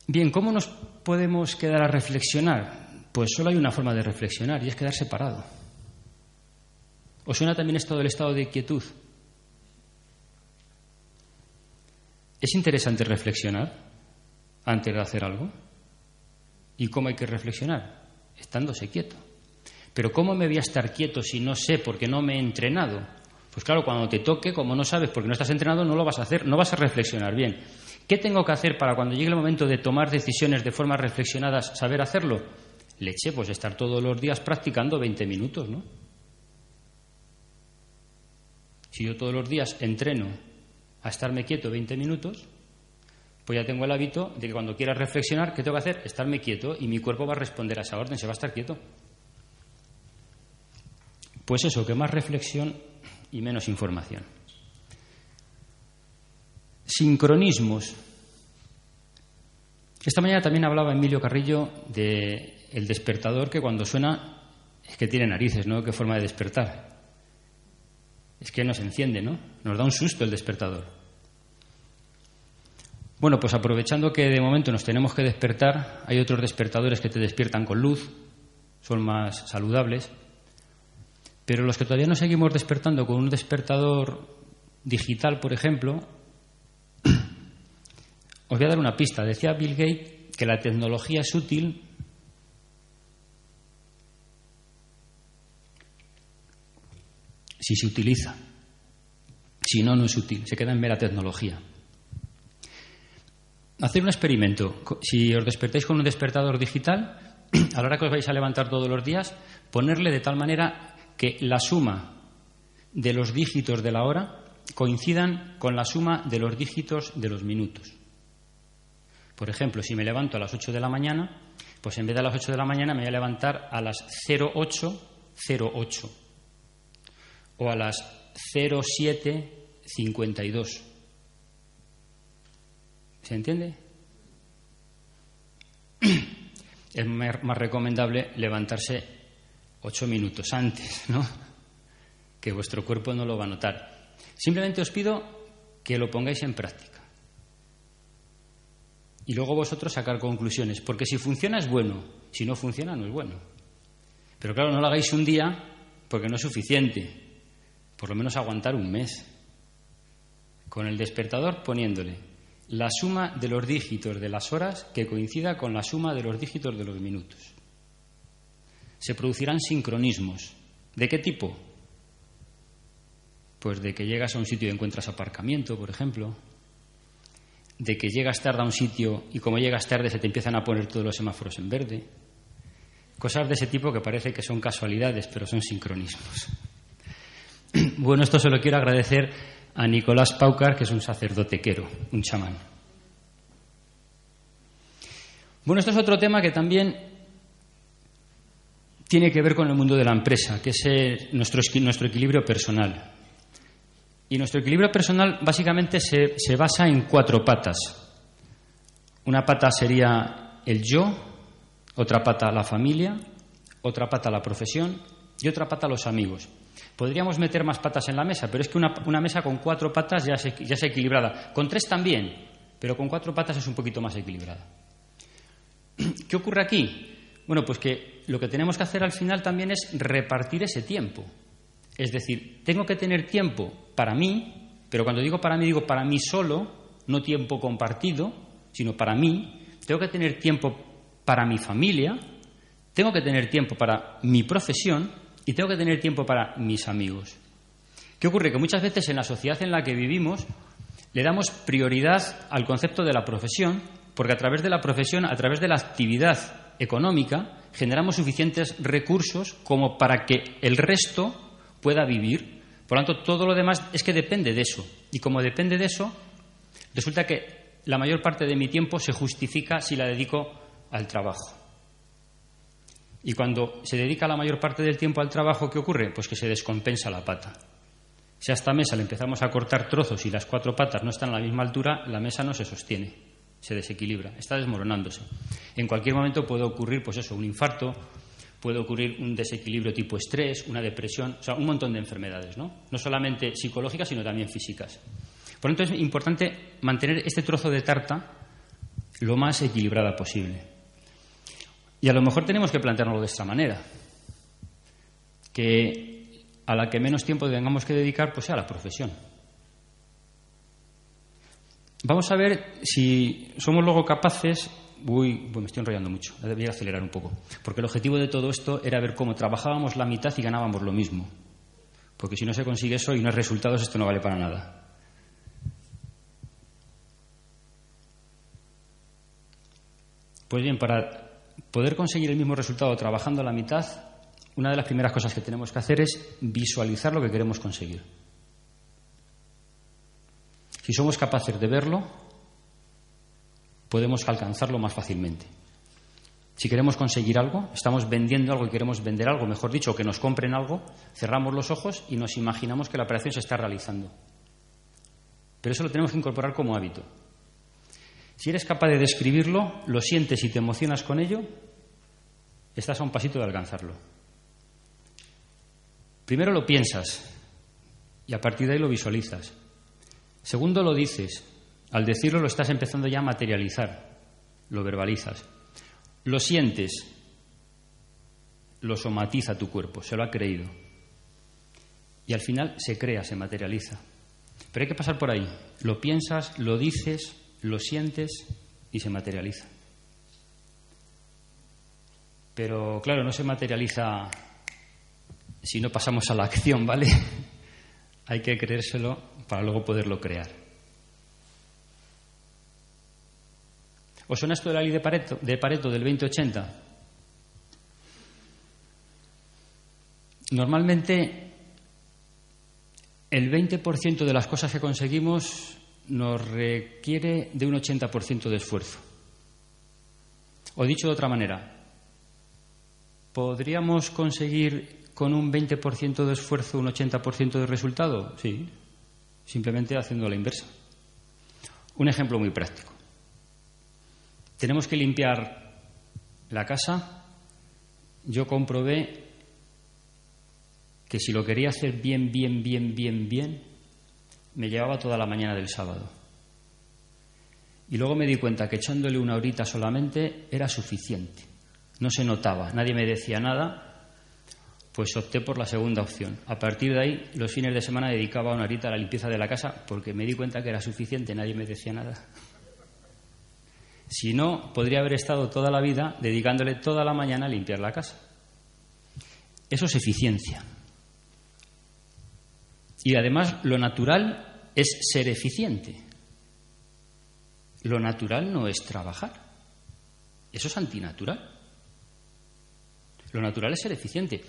Bien, ¿cómo nos podemos quedar a reflexionar? Pues solo hay una forma de reflexionar y es quedar separado. ¿Os suena también esto del estado de quietud? Es interesante reflexionar antes de hacer algo. ¿Y cómo hay que reflexionar? Estándose quieto. Pero ¿cómo me voy a estar quieto si no sé porque no me he entrenado? Pues claro, cuando te toque, como no sabes porque no estás entrenado, no lo vas a hacer, no vas a reflexionar bien. ¿Qué tengo que hacer para cuando llegue el momento de tomar decisiones de forma reflexionadas, saber hacerlo? Leche, pues estar todos los días practicando 20 minutos, ¿no? Si yo todos los días entreno a estarme quieto 20 minutos, pues ya tengo el hábito de que cuando quiera reflexionar, ¿qué tengo que hacer? Estarme quieto y mi cuerpo va a responder a esa orden, se va a estar quieto. Pues eso, que más reflexión y menos información. Sincronismos. Esta mañana también hablaba Emilio Carrillo de el despertador que cuando suena es que tiene narices, ¿no? Qué forma de despertar. Es que nos enciende, ¿no? Nos da un susto el despertador. Bueno, pues aprovechando que de momento nos tenemos que despertar, hay otros despertadores que te despiertan con luz, son más saludables. Pero los que todavía no seguimos despertando con un despertador digital, por ejemplo, os voy a dar una pista. Decía Bill Gates que la tecnología es útil si se utiliza. Si no, no es útil. Se queda en mera tecnología. Hacer un experimento. Si os despertáis con un despertador digital, a la hora que os vais a levantar todos los días, ponerle de tal manera que la suma de los dígitos de la hora coincidan con la suma de los dígitos de los minutos. Por ejemplo, si me levanto a las 8 de la mañana, pues en vez de a las 8 de la mañana me voy a levantar a las 0808 o a las 0752. ¿Se entiende? Es más recomendable levantarse ocho minutos antes, ¿no? Que vuestro cuerpo no lo va a notar. Simplemente os pido que lo pongáis en práctica. Y luego vosotros sacar conclusiones, porque si funciona es bueno, si no funciona no es bueno. Pero claro, no lo hagáis un día porque no es suficiente. Por lo menos aguantar un mes. Con el despertador poniéndole la suma de los dígitos de las horas que coincida con la suma de los dígitos de los minutos se producirán sincronismos. ¿De qué tipo? Pues de que llegas a un sitio y encuentras aparcamiento, por ejemplo, de que llegas tarde a un sitio y como llegas tarde se te empiezan a poner todos los semáforos en verde. Cosas de ese tipo que parece que son casualidades, pero son sincronismos. Bueno, esto se lo quiero agradecer a Nicolás Paucar, que es un sacerdote quero, un chamán. Bueno, esto es otro tema que también tiene que ver con el mundo de la empresa, que es eh, nuestro, nuestro equilibrio personal. Y nuestro equilibrio personal básicamente se, se basa en cuatro patas. Una pata sería el yo, otra pata la familia, otra pata la profesión y otra pata los amigos. Podríamos meter más patas en la mesa, pero es que una, mesa con cuatro patas ya es, ya es equilibrada. Con tres también, pero con cuatro patas es un poquito más equilibrada. ¿Qué ocurre aquí? Bueno, pues que lo que tenemos que hacer al final también es repartir ese tiempo. Es decir, tengo que tener tiempo para mí, pero cuando digo para mí digo para mí solo, no tiempo compartido, sino para mí. Tengo que tener tiempo para mi familia, tengo que tener tiempo para mi profesión y tengo que tener tiempo para mis amigos. ¿Qué ocurre? Que muchas veces en la sociedad en la que vivimos le damos prioridad al concepto de la profesión, porque a través de la profesión, a través de la actividad económica, generamos suficientes recursos como para que el resto pueda vivir. Por lo tanto, todo lo demás es que depende de eso. Y como depende de eso, resulta que la mayor parte de mi tiempo se justifica si la dedico al trabajo. Y cuando se dedica la mayor parte del tiempo al trabajo, ¿qué ocurre? Pues que se descompensa la pata. Si a esta mesa le empezamos a cortar trozos y las cuatro patas no están a la misma altura, la mesa no se sostiene se desequilibra, está desmoronándose. En cualquier momento puede ocurrir, pues eso, un infarto, puede ocurrir un desequilibrio tipo estrés, una depresión, o sea, un montón de enfermedades, ¿no? No solamente psicológicas, sino también físicas. Por lo tanto, es importante mantener este trozo de tarta lo más equilibrada posible. Y a lo mejor tenemos que plantearlo de esta manera, que a la que menos tiempo tengamos que dedicar, pues sea la profesión. Vamos a ver si somos luego capaces. Uy, me estoy enrollando mucho, debería acelerar un poco. Porque el objetivo de todo esto era ver cómo trabajábamos la mitad y ganábamos lo mismo. Porque si no se consigue eso y no hay resultados, esto no vale para nada. Pues bien, para poder conseguir el mismo resultado trabajando la mitad, una de las primeras cosas que tenemos que hacer es visualizar lo que queremos conseguir. Si somos capaces de verlo, podemos alcanzarlo más fácilmente. Si queremos conseguir algo, estamos vendiendo algo y queremos vender algo, mejor dicho, que nos compren algo, cerramos los ojos y nos imaginamos que la operación se está realizando. Pero eso lo tenemos que incorporar como hábito. Si eres capaz de describirlo, lo sientes y te emocionas con ello, estás a un pasito de alcanzarlo. Primero lo piensas y a partir de ahí lo visualizas. Segundo, lo dices. Al decirlo lo estás empezando ya a materializar, lo verbalizas. Lo sientes, lo somatiza tu cuerpo, se lo ha creído. Y al final se crea, se materializa. Pero hay que pasar por ahí. Lo piensas, lo dices, lo sientes y se materializa. Pero claro, no se materializa si no pasamos a la acción, ¿vale? hay que creérselo para luego poderlo crear. ¿Os suena esto de la ley de Pareto, de Pareto del 2080? Normalmente el 20% de las cosas que conseguimos nos requiere de un 80% de esfuerzo. O dicho de otra manera, ¿podríamos conseguir con un 20% de esfuerzo un 80% de resultado? Sí, simplemente haciendo la inversa. Un ejemplo muy práctico. Tenemos que limpiar la casa. Yo comprobé que si lo quería hacer bien, bien, bien, bien, bien, me llevaba toda la mañana del sábado. Y luego me di cuenta que echándole una horita solamente era suficiente. No se notaba, nadie me decía nada pues opté por la segunda opción. A partir de ahí, los fines de semana dedicaba una horita a la limpieza de la casa porque me di cuenta que era suficiente, nadie me decía nada. Si no, podría haber estado toda la vida dedicándole toda la mañana a limpiar la casa. Eso es eficiencia. Y además, lo natural es ser eficiente. Lo natural no es trabajar. Eso es antinatural. Lo natural es ser eficiente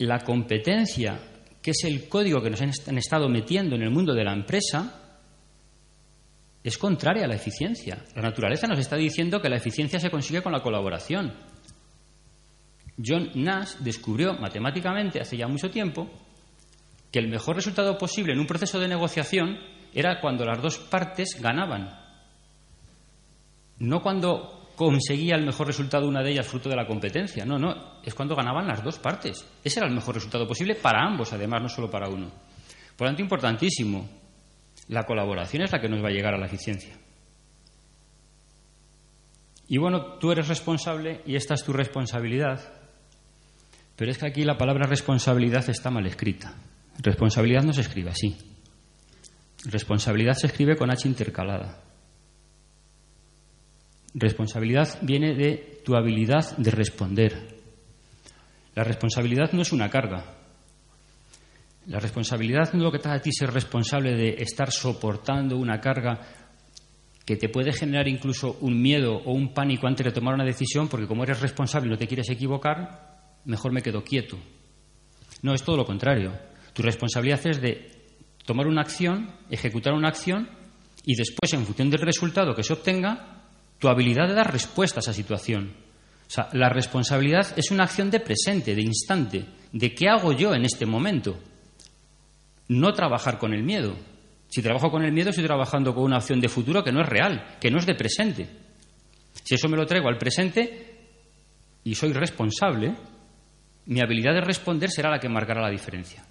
la competencia, que es el código que nos han estado metiendo en el mundo de la empresa, es contraria a la eficiencia. La naturaleza nos está diciendo que la eficiencia se consigue con la colaboración. John Nash descubrió matemáticamente hace ya mucho tiempo que el mejor resultado posible en un proceso de negociación era cuando las dos partes ganaban. No cuando conseguía el mejor resultado una de ellas fruto de la competencia. No, no, es cuando ganaban las dos partes. Ese era el mejor resultado posible para ambos, además, no solo para uno. Por lo tanto, importantísimo, la colaboración es la que nos va a llegar a la eficiencia. Y bueno, tú eres responsable y esta es tu responsabilidad. Pero es que aquí la palabra responsabilidad está mal escrita. Responsabilidad no se escribe así. Responsabilidad se escribe con H intercalada. Responsabilidad viene de tu habilidad de responder. La responsabilidad no es una carga. La responsabilidad no es lo que te da a ti ser responsable de estar soportando una carga que te puede generar incluso un miedo o un pánico antes de tomar una decisión, porque como eres responsable y no te quieres equivocar, mejor me quedo quieto. No, es todo lo contrario. Tu responsabilidad es de tomar una acción, ejecutar una acción y después, en función del resultado que se obtenga, tu habilidad de dar respuesta a esa situación. O sea, la responsabilidad es una acción de presente, de instante, de qué hago yo en este momento. No trabajar con el miedo. Si trabajo con el miedo, estoy trabajando con una opción de futuro que no es real, que no es de presente. Si eso me lo traigo al presente y soy responsable, mi habilidad de responder será la que marcará la diferencia.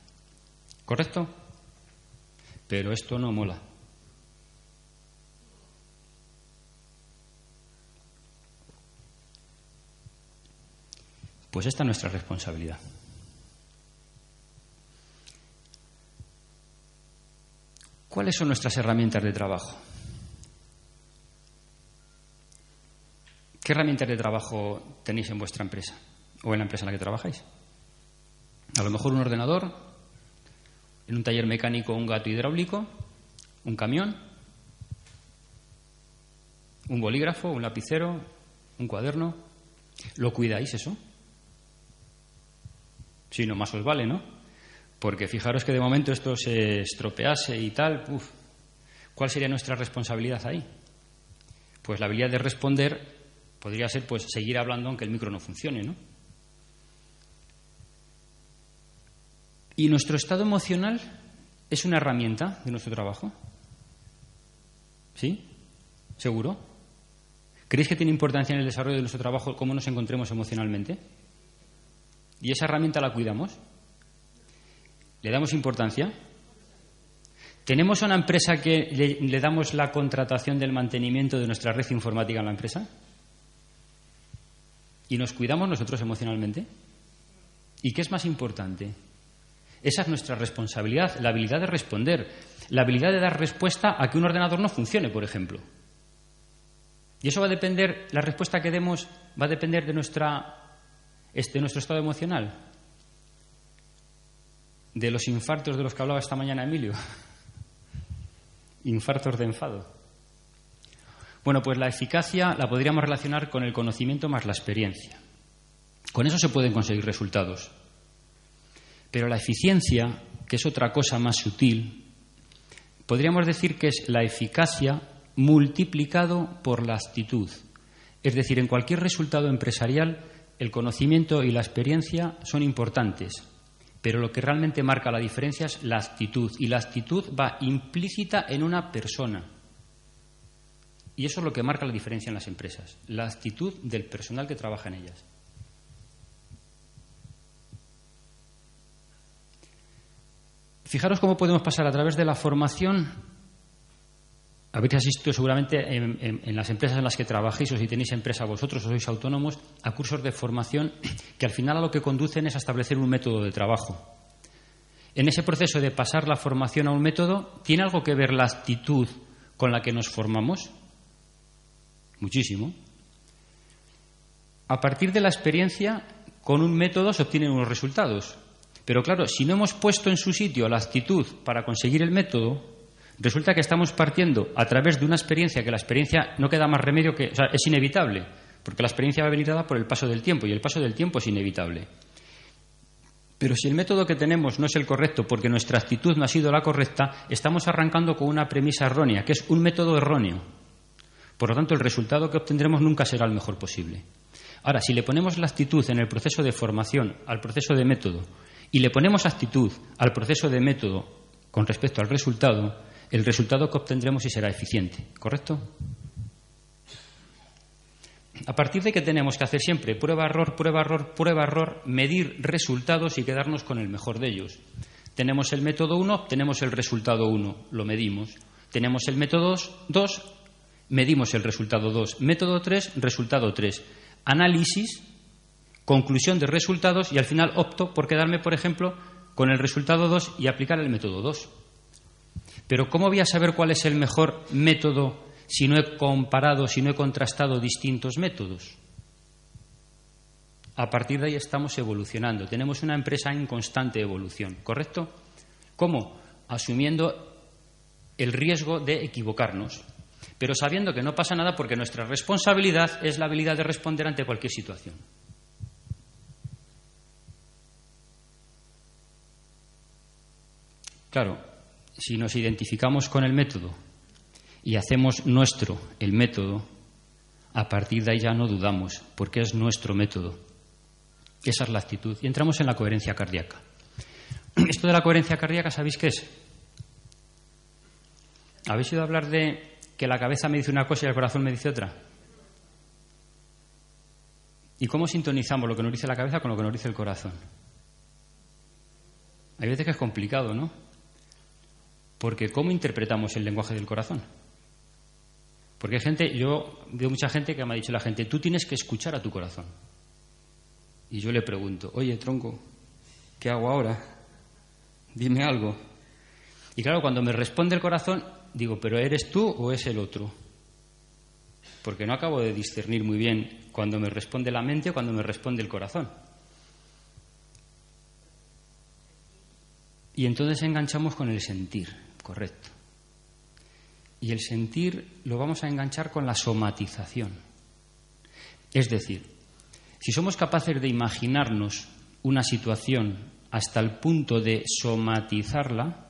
¿Correcto? Pero esto no mola. Pues esta es nuestra responsabilidad. ¿Cuáles son nuestras herramientas de trabajo? ¿Qué herramientas de trabajo tenéis en vuestra empresa o en la empresa en la que trabajáis? A lo mejor un ordenador, en un taller mecánico un gato hidráulico, un camión, un bolígrafo, un lapicero, un cuaderno. ¿Lo cuidáis eso? Si no, más os vale, ¿no? Porque fijaros que de momento esto se estropease y tal, uf, ¿cuál sería nuestra responsabilidad ahí? Pues la habilidad de responder podría ser pues seguir hablando aunque el micro no funcione, ¿no? ¿Y nuestro estado emocional es una herramienta de nuestro trabajo? ¿Sí? ¿Seguro? ¿Creéis que tiene importancia en el desarrollo de nuestro trabajo cómo nos encontremos emocionalmente? ¿Y esa herramienta la cuidamos? ¿Le damos importancia? ¿Tenemos una empresa que le, damos la contratación del mantenimiento de nuestra red informática en la empresa? ¿Y nos cuidamos nosotros emocionalmente? ¿Y qué es más importante? Esa es nuestra responsabilidad, la habilidad de responder, la habilidad de dar respuesta a que un ordenador no funcione, por ejemplo. Y eso va a depender, la respuesta que demos va a depender de nuestra este nuestro estado emocional, de los infartos de los que hablaba esta mañana Emilio, infartos de enfado. Bueno, pues la eficacia la podríamos relacionar con el conocimiento más la experiencia. Con eso se pueden conseguir resultados. Pero la eficiencia, que es otra cosa más sutil, podríamos decir que es la eficacia multiplicado por la actitud. Es decir, en cualquier resultado empresarial el conocimiento y la experiencia son importantes, pero lo que realmente marca la diferencia es la actitud, y la actitud va implícita en una persona. Y eso es lo que marca la diferencia en las empresas, la actitud del personal que trabaja en ellas. Fijaros cómo podemos pasar a través de la formación habéis asistido seguramente en, las empresas en las que trabajéis o si tenéis empresa vosotros o sois autónomos a cursos de formación que al final a lo que conducen es a establecer un método de trabajo. En ese proceso de pasar la formación a un método, ¿tiene algo que ver la actitud con la que nos formamos? Muchísimo. A partir de la experiencia, con un método se obtienen unos resultados. Pero claro, si no hemos puesto en su sitio la actitud para conseguir el método, Resulta que estamos partiendo a través de una experiencia que la experiencia no queda más remedio que. O sea, es inevitable, porque la experiencia va a venir dada por el paso del tiempo y el paso del tiempo es inevitable. Pero si el método que tenemos no es el correcto porque nuestra actitud no ha sido la correcta, estamos arrancando con una premisa errónea, que es un método erróneo. Por lo tanto, el resultado que obtendremos nunca será el mejor posible. Ahora, si le ponemos la actitud en el proceso de formación al proceso de método y le ponemos actitud al proceso de método con respecto al resultado, el resultado que obtendremos sí será eficiente, ¿correcto? A partir de que tenemos que hacer siempre prueba, error, prueba, error, prueba, error, medir resultados y quedarnos con el mejor de ellos. Tenemos el método 1, tenemos el resultado 1, lo medimos. Tenemos el método 2, medimos el resultado 2. Método 3, resultado 3. Análisis, conclusión de resultados y al final opto por quedarme, por ejemplo, con el resultado 2 y aplicar el método 2. Pero ¿cómo voy a saber cuál es el mejor método si no he comparado, si no he contrastado distintos métodos? A partir de ahí estamos evolucionando. Tenemos una empresa en constante evolución, ¿correcto? ¿Cómo? Asumiendo el riesgo de equivocarnos, pero sabiendo que no pasa nada porque nuestra responsabilidad es la habilidad de responder ante cualquier situación. Claro, si nos identificamos con el método y hacemos nuestro el método, a partir de ahí ya no dudamos, porque es nuestro método. Esa es la actitud. Y entramos en la coherencia cardíaca. Esto de la coherencia cardíaca, ¿sabéis qué es? ¿Habéis oído hablar de que la cabeza me dice una cosa y el corazón me dice otra? ¿Y cómo sintonizamos lo que nos dice la cabeza con lo que nos dice el corazón? Hay veces que es complicado, ¿no? Porque ¿cómo interpretamos el lenguaje del corazón? Porque hay gente, yo veo mucha gente que me ha dicho la gente, tú tienes que escuchar a tu corazón. Y yo le pregunto, oye, tronco, ¿qué hago ahora? Dime algo. Y claro, cuando me responde el corazón, digo, ¿pero eres tú o es el otro? Porque no acabo de discernir muy bien cuando me responde la mente o cuando me responde el corazón. Y entonces enganchamos con el sentir correcto. Y el sentir lo vamos a enganchar con la somatización. Es decir, si somos capaces de imaginarnos una situación hasta el punto de somatizarla,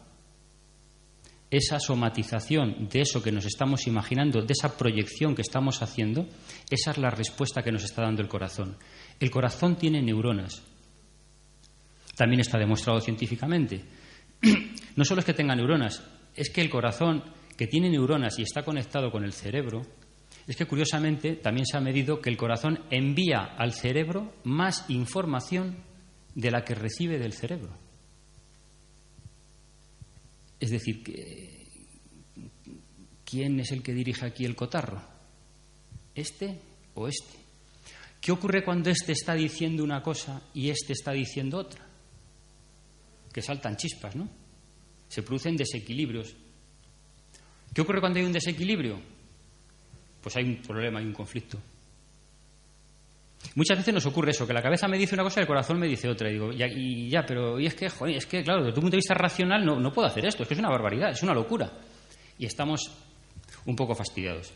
esa somatización de eso que nos estamos imaginando, de esa proyección que estamos haciendo, esa es la respuesta que nos está dando el corazón. El corazón tiene neuronas. También está demostrado científicamente no solo es que tenga neuronas, es que el corazón, que tiene neuronas y está conectado con el cerebro, es que curiosamente también se ha medido que el corazón envía al cerebro más información de la que recibe del cerebro. Es decir, ¿quién es el que dirige aquí el cotarro? ¿Este o este? ¿Qué ocurre cuando este está diciendo una cosa y este está diciendo otra? Saltan chispas, ¿no? Se producen desequilibrios. ¿Qué ocurre cuando hay un desequilibrio? Pues hay un problema, hay un conflicto. Muchas veces nos ocurre eso, que la cabeza me dice una cosa y el corazón me dice otra. Y digo, ya, y ya, pero y es que, joder, es que, claro, desde tu punto de vista racional no, no puedo hacer esto, es que es una barbaridad, es una locura. Y estamos un poco fastidiados.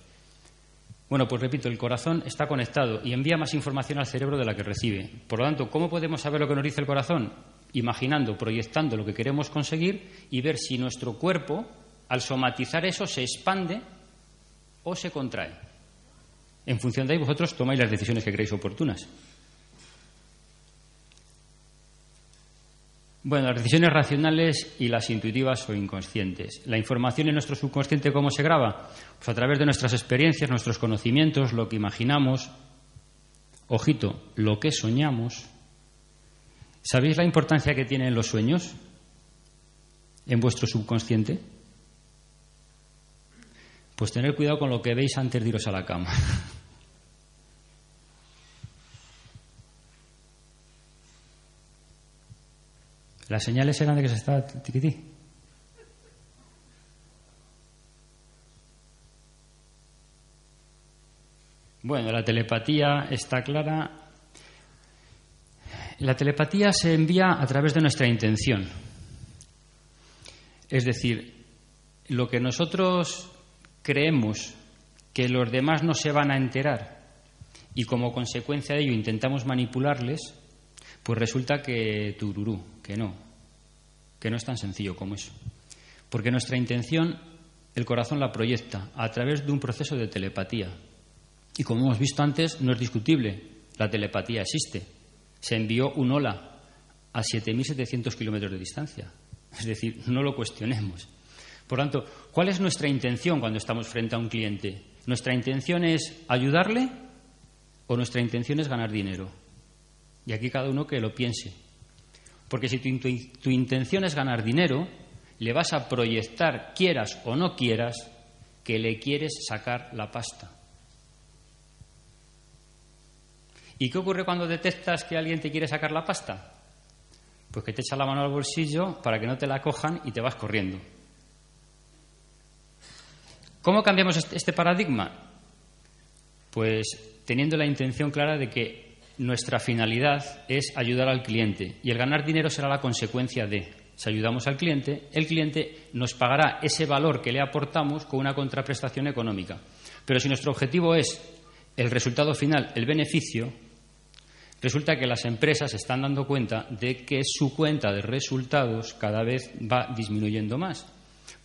Bueno, pues repito, el corazón está conectado y envía más información al cerebro de la que recibe. Por lo tanto, ¿cómo podemos saber lo que nos dice el corazón? Imaginando, proyectando lo que queremos conseguir y ver si nuestro cuerpo, al somatizar eso, se expande o se contrae. En función de ahí vosotros tomáis las decisiones que creéis oportunas. Bueno, las decisiones racionales y las intuitivas o inconscientes. La información en nuestro subconsciente, ¿cómo se graba? Pues a través de nuestras experiencias, nuestros conocimientos, lo que imaginamos, ojito, lo que soñamos, ¿Sabéis la importancia que tienen los sueños en vuestro subconsciente? Pues tener cuidado con lo que veis antes de iros a la cama. Las señales eran de que se está tiquití. Bueno, la telepatía está clara la telepatía se envía a través de nuestra intención. Es decir, lo que nosotros creemos que los demás no se van a enterar y como consecuencia de ello intentamos manipularles, pues resulta que tururú, que no, que no es tan sencillo como eso. Porque nuestra intención, el corazón la proyecta a través de un proceso de telepatía. Y como hemos visto antes, no es discutible, la telepatía existe se envió un hola a 7.700 kilómetros de distancia. Es decir, no lo cuestionemos. Por tanto, ¿cuál es nuestra intención cuando estamos frente a un cliente? ¿Nuestra intención es ayudarle o nuestra intención es ganar dinero? Y aquí cada uno que lo piense. Porque si tu intención es ganar dinero, le vas a proyectar, quieras o no quieras, que le quieres sacar la pasta. ¿Y qué ocurre cuando detectas que alguien te quiere sacar la pasta? Pues que te echa la mano al bolsillo para que no te la cojan y te vas corriendo. ¿Cómo cambiamos este, este paradigma? Pues teniendo la intención clara de que nuestra finalidad es ayudar al cliente y el ganar dinero será la consecuencia de. Si ayudamos al cliente, el cliente nos pagará ese valor que le aportamos con una contraprestación económica. Pero si nuestro objetivo es el resultado final, el beneficio, resulta que las empresas están dando cuenta de que su cuenta de resultados cada vez va disminuyendo más.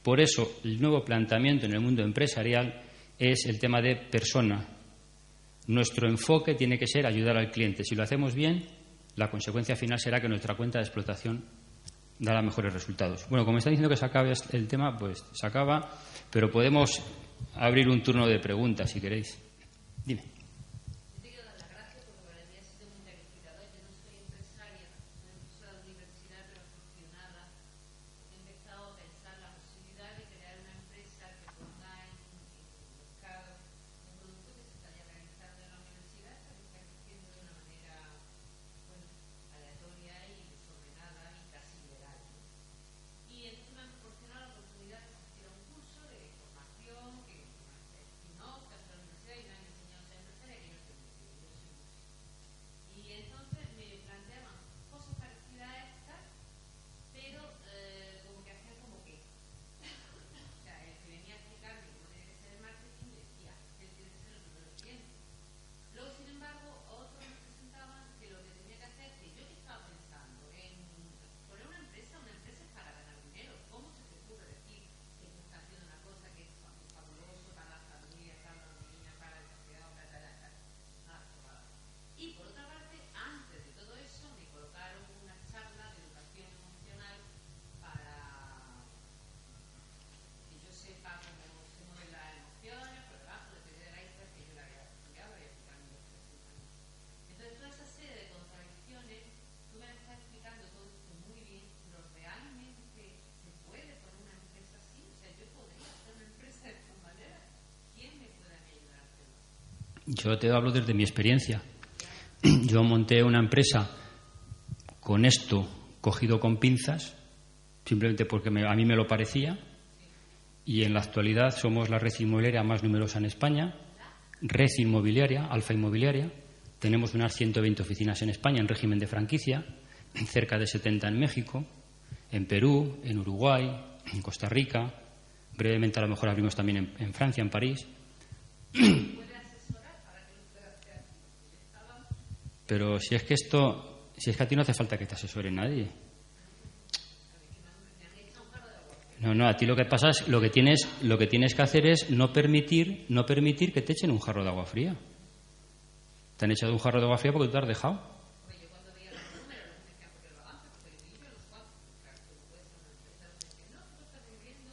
Por eso, el nuevo planteamiento en el mundo empresarial es el tema de persona. Nuestro enfoque tiene que ser ayudar al cliente. Si lo hacemos bien, la consecuencia final será que nuestra cuenta de explotación dará mejores resultados. Bueno, como está diciendo que se acabe el tema, pues se acaba, pero podemos abrir un turno de preguntas si queréis. Dime. Yo te hablo desde mi experiencia. Yo monté una empresa con esto cogido con pinzas, simplemente porque a mí me lo parecía, y en la actualidad somos la red inmobiliaria más numerosa en España, red inmobiliaria, alfa inmobiliaria. Tenemos unas 120 oficinas en España en régimen de franquicia, cerca de 70 en México, en Perú, en Uruguay, en Costa Rica. Brevemente a lo mejor abrimos también en, en Francia, en París. Pero si es que esto, si es que a ti no hace falta que te asesore nadie. No, no, a ti lo que pasa es, lo que tienes, lo que tienes que hacer es no permitir, no permitir que te echen un jarro de agua fría. Te han echado un jarro de agua fría porque tú te has dejado.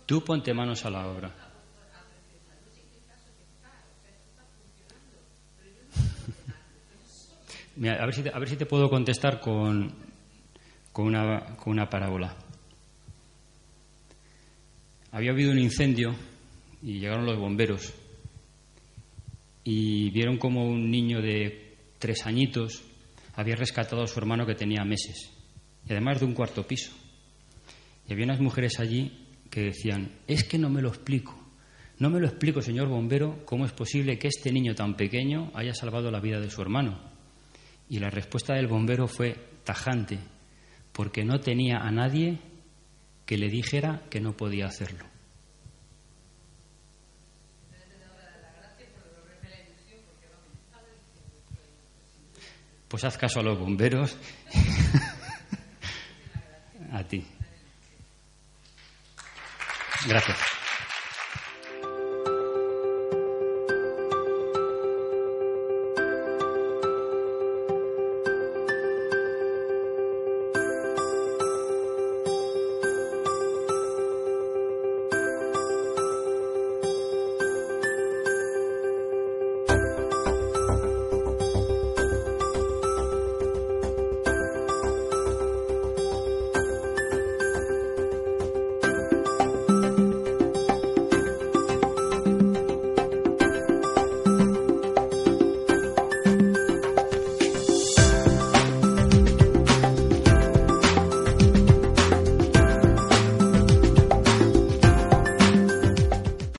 Tú ponte manos a la obra. A, ver si te, a ver si te puedo contestar con, con, una, con una parábola. Había habido un incendio y llegaron los bomberos y vieron como un niño de tres añitos había rescatado a su hermano que tenía meses y además de un cuarto piso. Y había unas mujeres allí que decían, es que no me lo explico. No me lo explico, señor bombero, cómo es posible que este niño tan pequeño haya salvado la vida de su hermano. Y la respuesta del bombero fue tajante, porque no tenía a nadie que le dijera que no podía hacerlo. Pues haz caso a los bomberos. a ti. Gracias.